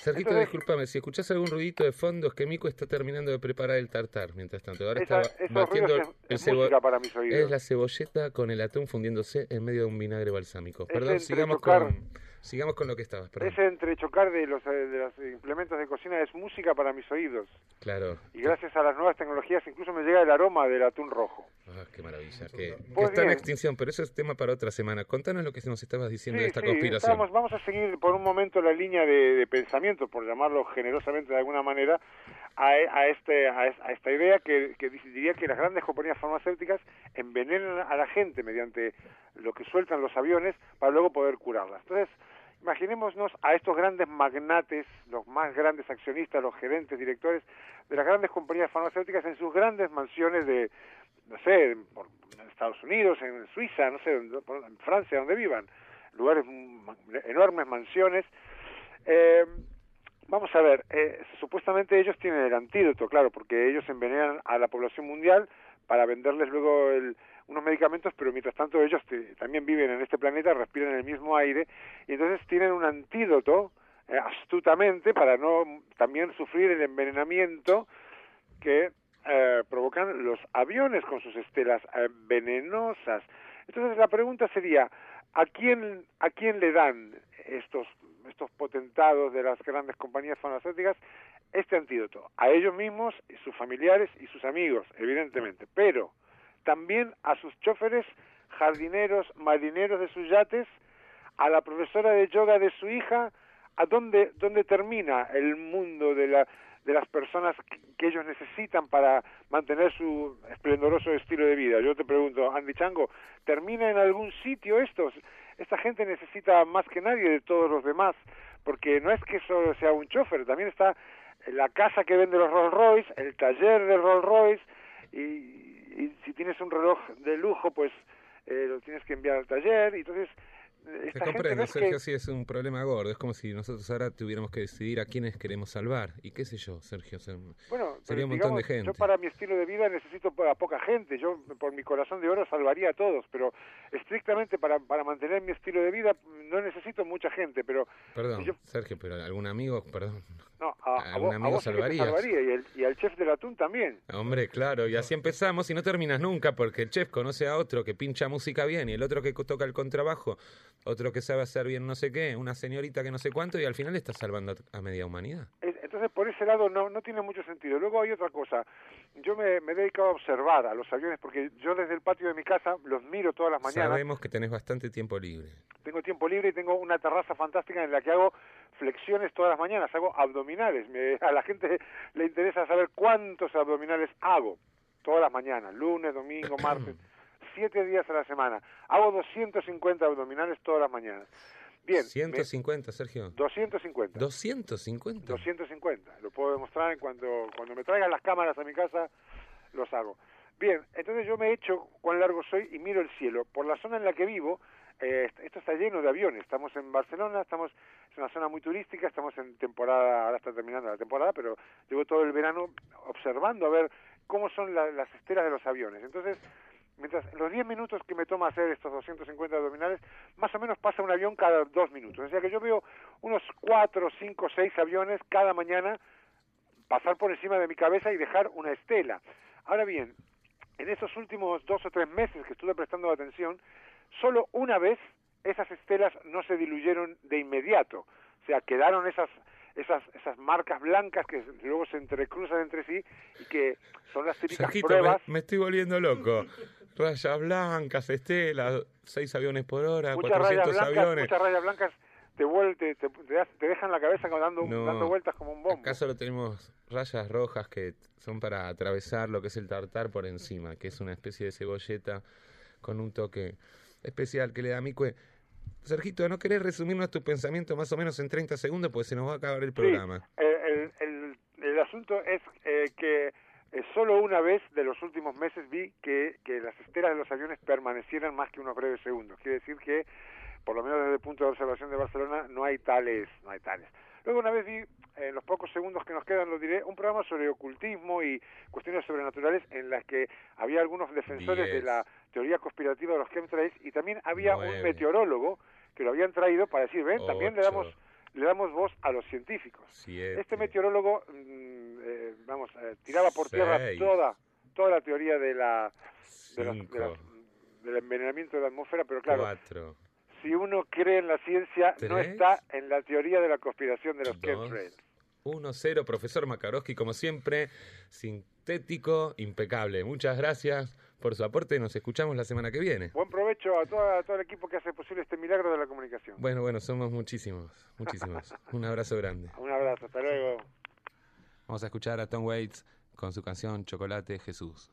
Sergito, discúlpame, si escuchás algún ruidito de fondo es que Mico está terminando de preparar el tartar. Mientras tanto, ahora Esa- está batiendo es- el música para mis oídos. Es la cebolleta con el atún fundiéndose en medio de un vinagre balsámico. Perdón, sigamos con, sigamos con lo que estabas, perdón. Ese entrechocar de los, eh, de los implementos de cocina es música para mis oídos. Claro. Y gracias a las nuevas tecnologías incluso me llega el aroma del atún rojo. Ah, qué maravilla. Que, que Pues está en extinción, pero eso es tema para otra semana. Contanos lo que nos estabas diciendo Sí, de esta sí, conspiración. estamos- vamos a seguir por un momento la línea de, de pensamiento, por llamarlo generosamente de alguna manera, a, a este, a, a esta idea que, que diría que las grandes compañías farmacéuticas envenenan a la gente mediante lo que sueltan los aviones para luego poder curarla. Entonces, imaginémonos a estos grandes magnates, los más grandes accionistas, los gerentes, directores de las grandes compañías farmacéuticas en sus grandes mansiones de, no sé, por- en Estados Unidos, en Suiza, no sé, en por- en Francia, donde vivan, lugares, enormes mansiones. Eh, vamos a ver, eh, supuestamente ellos tienen el antídoto, claro, porque ellos envenenan a la población mundial para venderles luego el- unos medicamentos, pero mientras tanto ellos también viven en este planeta, respiran el mismo aire, y entonces tienen un antídoto eh, astutamente para no también sufrir el envenenamiento que eh, provocan los aviones con sus estelas eh, venenosas. Entonces la pregunta sería, ¿a quién, ¿a quién le dan estos, estos potentados de las grandes compañías farmacéuticas este antídoto? A ellos mismos, sus familiares y sus amigos, evidentemente, pero también a sus choferes, jardineros, marineros de sus yates, a la profesora de yoga de su hija, a dónde, dónde termina el mundo de, la, de las personas que, ellos necesitan para mantener su esplendoroso estilo de vida. Yo te pregunto, Andy Chango, ¿termina en algún sitio esto? Esta gente necesita más que nadie de todos los demás, porque no es que solo sea un chofer, también está la casa que vende los Rolls Royce, el taller de Rolls Royce, y, y si tienes un reloj de lujo, pues eh, lo tienes que enviar al taller, y entonces Te comprendo, Sergio, que... sí es un problema gordo. Es como si nosotros ahora tuviéramos que decidir a quiénes queremos salvar. Y qué sé yo, Sergio. ser- Bueno, sería un montón de gente. Yo para mi estilo de vida necesito a poca gente. Yo por mi corazón de oro salvaría a todos, pero estrictamente para, para mantener mi estilo de vida no necesito mucha gente. Pero Perdón, yo- Sergio, pero algún amigo, perdón. no, a, a ¿Algún vos, a amigo vos salvaría y, el- y al chef del atún también. Hombre, claro, y así empezamos y no terminas nunca porque el chef conoce a otro que pincha música bien y el otro que toca el contrabajo, otro que sabe hacer bien no sé qué, una señorita que no sé cuánto y al final estás salvando a, media humanidad. Es- Entonces, por ese lado no, no tiene mucho sentido. Luego hay otra cosa. Yo me, me he dedicado a observar a los aviones porque yo desde el patio de mi casa los miro todas las mañanas. Sabemos que tenés bastante tiempo libre. tengo tiempo libre y tengo una terraza fantástica en la que hago flexiones todas las mañanas, hago abdominales. Me- a la gente le interesa saber cuántos abdominales hago todas las mañanas, lunes, domingo, martes, siete días a la semana. Hago 250 abdominales todas las mañanas. Bien, me- 150, Sergio. 250. 250. 250. Lo puedo demostrar en cuando, cuando me traigan las cámaras a mi casa, los hago. Bien, entonces yo me echo cuán largo soy y miro el cielo. Por la zona en la que vivo, eh, esto está lleno de aviones. Estamos en Barcelona, estamos es una zona muy turística, estamos en temporada, ahora está terminando la temporada, pero llevo todo el verano observando a ver cómo son la- las estelas de los aviones. Entonces, mientras los 10 minutos que me toma hacer estos 250 abdominales, más o menos pasa un avión cada dos minutos. O sea que yo veo unos 4, 5, 6 aviones cada mañana pasar por encima de mi cabeza y dejar una estela. Ahora bien, en esos últimos dos o tres meses que estuve prestando atención, solo una vez esas estelas no se diluyeron de inmediato. O sea, quedaron esas esas esas marcas blancas que luego se entrecruzan entre sí y que son las típicas Sergito, pruebas. me, me estoy volviendo loco. Rayas blancas, estelas, seis aviones por hora, muchas rayas 400 blancas, aviones. muchas rayas blancas te, vuel- te, dejan la cabeza dando, No. dando vueltas como un bombo. Acá solo tenemos rayas rojas que son para atravesar lo que es el tartar por encima, que es una especie de cebolleta con un toque especial que le da a mi cue. Sergito, ¿no querés resumirnos tu pensamiento más o menos en 30 segundos? Pues se nos va a acabar el programa. Sí, el, el, el- el asunto es eh, que eh, solo una vez de los últimos meses vi que, que las estelas de los aviones permanecieran más que unos breves segundos. Quiere decir que, por lo menos desde el punto de observación de Barcelona, no hay tales, no hay tales. Luego una vez vi, eh, en los pocos segundos que nos quedan, lo diré, un programa sobre ocultismo y cuestiones sobrenaturales en las que había algunos defensores de la teoría conspirativa de los chemtrails y también había Nueve. un meteorólogo que lo habían traído para decir, ven, también le damos le damos voz a los científicos. Siete. Este meteorólogo, mm, eh, vamos, eh, tiraba por tierra Seis. toda toda la teoría de la, de los- de Cinco. las- del envenenamiento de la atmósfera, pero claro, Cuatro. si uno cree en la ciencia, no está en la teoría de la conspiración de los chemtrails. 1-0, profesor Makarowski, como siempre, sintético, impecable. Muchas gracias por su aporte. Nos escuchamos la semana que viene. Buen provecho a, toda- a todo el equipo que hace posible este milagro de la comunicación. Bueno, bueno, somos muchísimos, muchísimos. Un abrazo grande. Un abrazo, hasta luego. Vamos a escuchar a Tom Waits con su canción Chocolate Jesús.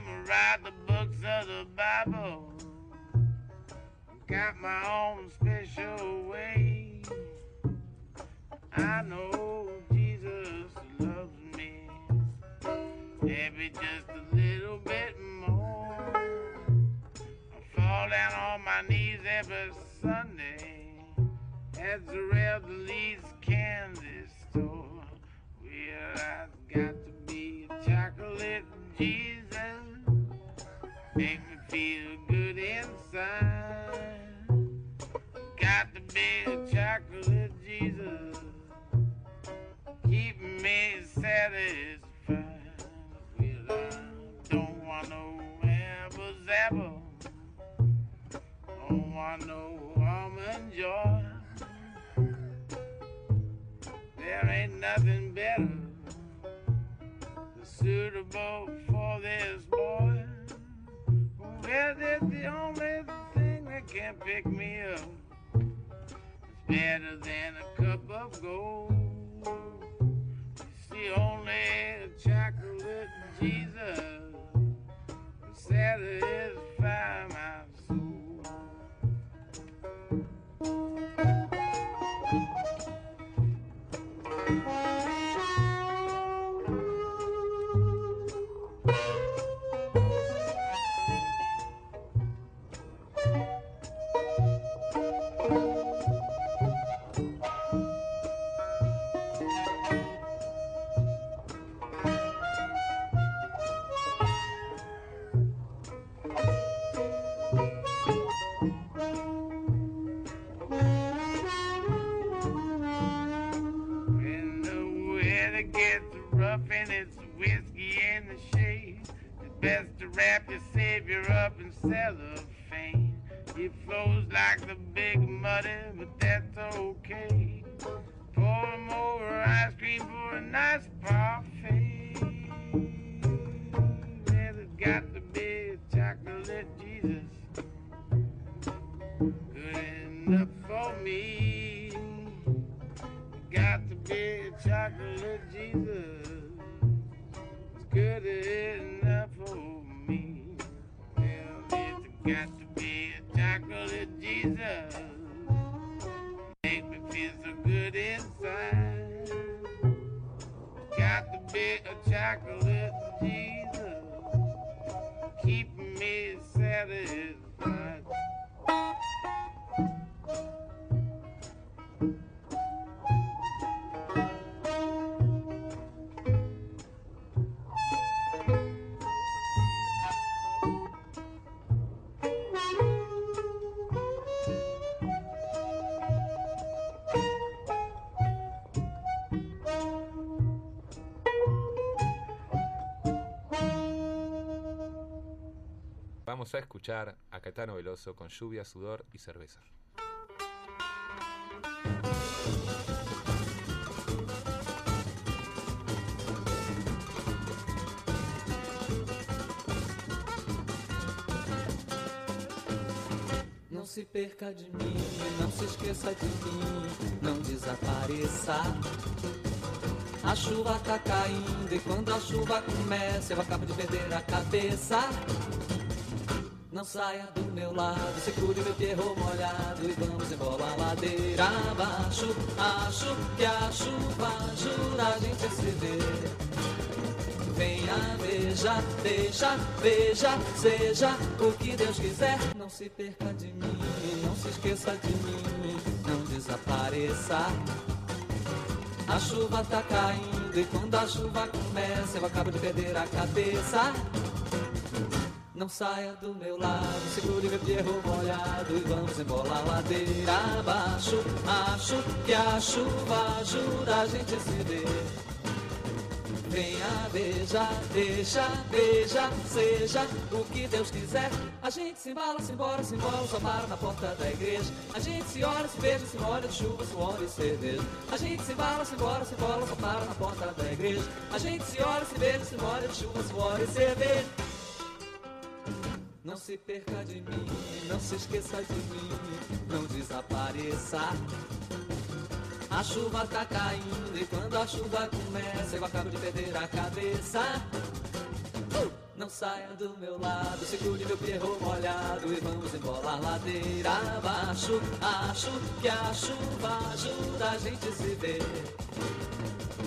Memorize the books of the Bible. Got my own special way. I know Jesus loves me. Maybe just a little bit more. I fall down on my knees every Sunday at the Revelries candy store. Well, I've got to be a chocolate Jesus. Make me feel good inside. Got to be a chocolate Jesus. Keep me satisfied. Well, I don't want no apple apple. Don't want no almond joy. There ain't nothing better suitable for this boy. Well, that's the only thing that can pick me up. It's better than a cup of gold. It's the only chocolate Jesus can satisfy my chocolate Jesus. Make me feel so good inside. Got to be a chocolate escuchar a Caetano Veloso con lluvia, sudor y cerveza. Não se perca de mim, não se esqueça de mim, não desapareça. A chuva tá caindo e quando a chuva começa eu acabo de perder a cabeça. Não saia do meu lado, segure meu perro molhado e vamos embora a ladeira abaixo. Acho que a chuva ajuda a gente a se ver. Venha, veja, deixa, veja, seja o que Deus quiser. Não se perca de mim, não se esqueça de mim, não desapareça. A chuva tá caindo e quando a chuva começa eu acabo de perder a cabeça. Não saia do meu lado, segure meu perro molhado e vamos embora a ladeira abaixo. Acho que a chuva ajuda a gente a se ver. Venha, veja, deixa, veja, seja o que Deus quiser. A gente se embala, se embora, se embora, só para na porta da igreja. A gente se olha, se beija, se molha de chuva, suor e cerveja. A gente se embala, se embora, se embora, só para na porta da igreja. A gente se olha, se beija, se molha de chuva, suor e cerveja. Não se perca de mim, não se esqueça de mim, não desapareça. A chuva tá caindo e quando a chuva começa eu acabo de perder a cabeça. Uh! Não saia do meu lado, segure meu perro molhado e vamos embolar ladeira abaixo. Acho que a chuva ajuda a gente se ver.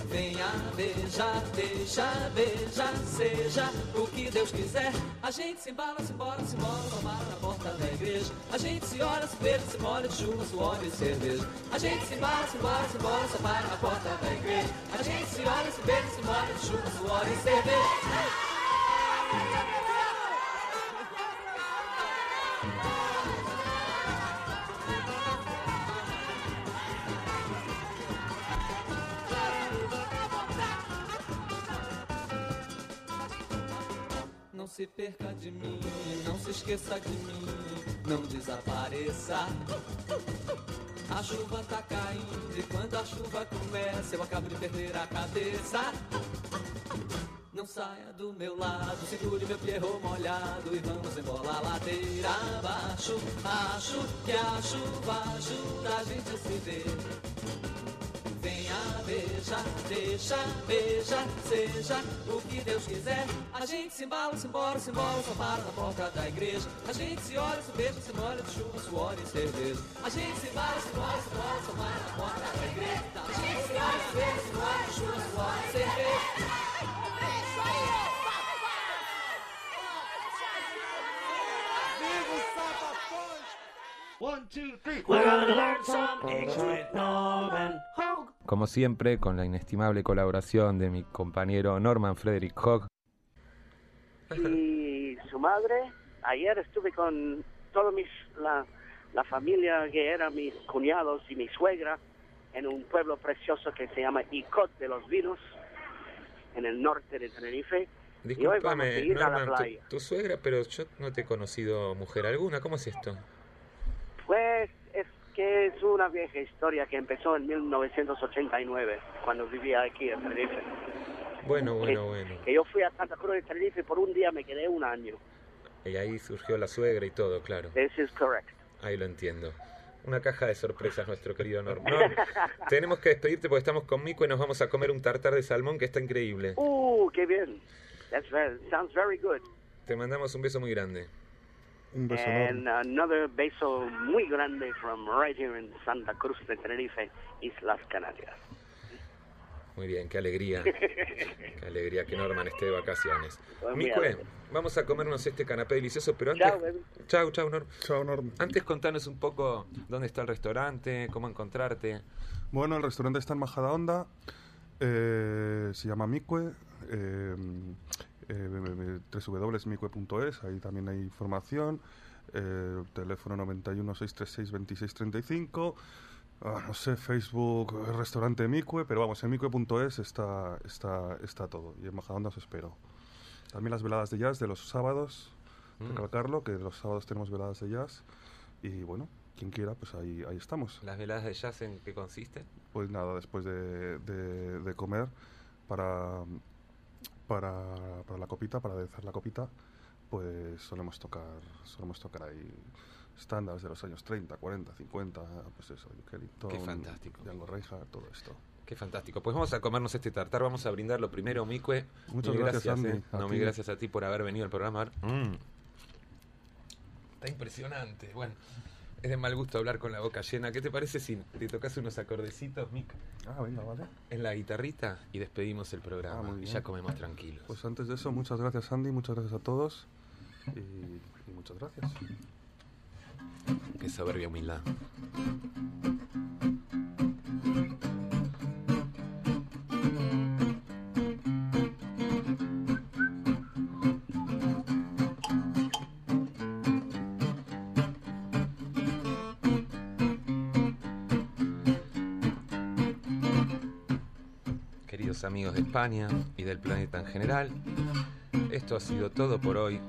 Venha, beija, deixa, beija, seja o que Deus quiser. A gente se embala, se embora, se embora, tomara na porta da igreja. A gente se olha, se beija, se molha de chuva, suor e cerveja. A gente se embala, se embora, se embora, só na porta da igreja. A gente se olha, se beija, se molha de chuva, suor e cerveja. Se perca de mim, não se esqueça de mim, não desapareça. A chuva tá caindo e quando a chuva começa eu acabo de perder a cabeça. Não saia do meu lado, segure meu pierro molhado e vamos embolar ladeira abaixo. Acho que a chuva ajuda a gente a se ver. Beija, deixa, beija, seja o que Deus quiser. A gente se embala, se embora, se embora, só para na porta da igreja. A gente se olha, se beija, se molha de chuva, suor e cerveja. A gente se embala, se embora, se embora, só para na porta da igreja. A gente se olha, se beija, se molha de chuva, suor e cerveja. One, two, three. We're gonna learn some English with Norman Hogg. Como siempre, con la inestimable colaboración de mi compañero Norman Frederick Hogg. y su madre. Ayer estuve con toda mis, la, la familia que eran mis cuñados y mi suegra en un pueblo precioso que se llama Icot de los Vinos, en el norte de Tenerife. la Norman, tu, tu suegra, pero yo no te he conocido mujer alguna. ¿Cómo es esto? Pues es que es una vieja historia que empezó en 1989, cuando vivía aquí en Tenerife. Bueno, bueno, bueno. Que yo fui a Santa Cruz de Tenerife por un día, me quedé un año. Y ahí surgió la suegra y todo, claro. This is correct. Ahí lo entiendo. Una caja de sorpresas, nuestro querido Norman. Norm, tenemos que despedirte porque estamos con Mico y nos vamos a comer un tartar de salmón que está increíble. Uh, qué bien. That's very, sounds very good. Te mandamos un beso muy grande. Un And another beso muy grande from right here in Santa Cruz de Tenerife, Islas Canarias. Muy bien, qué alegría. Qué alegría que Norman esté de vacaciones. Pues Micue, vamos a comernos este canapé delicioso, pero antes... Chao, baby. Chau, chau, Norm. Chao, Norm. Antes contanos un poco dónde está el restaurante, cómo encontrarte. Bueno, el restaurante está en Majadahonda, eh, se llama Micue, eh, eh, www.micue.es, ahí también hay información, eh, teléfono 91 636 2635, ah, no sé, Facebook, eh, restaurante Micue, pero vamos, en micue.es está, está, está todo, y en Majadahonda os espero. También las veladas de jazz de los sábados, Mm. recalcarlo, que los sábados tenemos veladas de jazz, y bueno, quien quiera, pues ahí, ahí estamos. ¿Las veladas de jazz en qué consiste? Pues nada, después de, de- de comer, para, para, para la copita, para aderezar la copita, pues solemos tocar, solemos tocar ahí estándares de los años 30, 40, 50, pues eso, Duke Ellington, Qué fantástico. Django Reinhardt, todo esto. Qué fantástico. Pues vamos a comernos este tartar, vamos a brindarlo primero, Micue. Muchas Mil gracias, Andy. eh. No, mil gracias a ti por haber venido al programa. Mm. Está impresionante. Bueno, es de mal gusto hablar con la boca llena. ¿Qué te parece si te tocas unos acordecitos, Mic? Ah, venga, vale. En la guitarrita y despedimos el programa. Ah, muy y ya comemos tranquilos. Pues antes de eso, muchas gracias Andy, muchas gracias a todos y, y muchas gracias. Qué soberbia humildad. Amigos de España y del planeta en general, esto ha sido todo por hoy.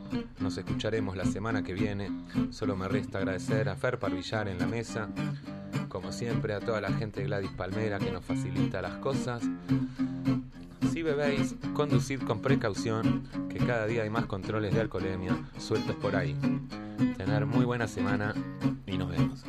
Nos escucharemos la semana que viene. Solo me resta agradecer a Fer Parvillar en la mesa, como siempre a toda la gente de Gladys Palmera que nos facilita las cosas. Si bebéis, conducid con precaución, que cada día hay más controles de alcoholemia sueltos por ahí. Tener muy buena semana y nos vemos.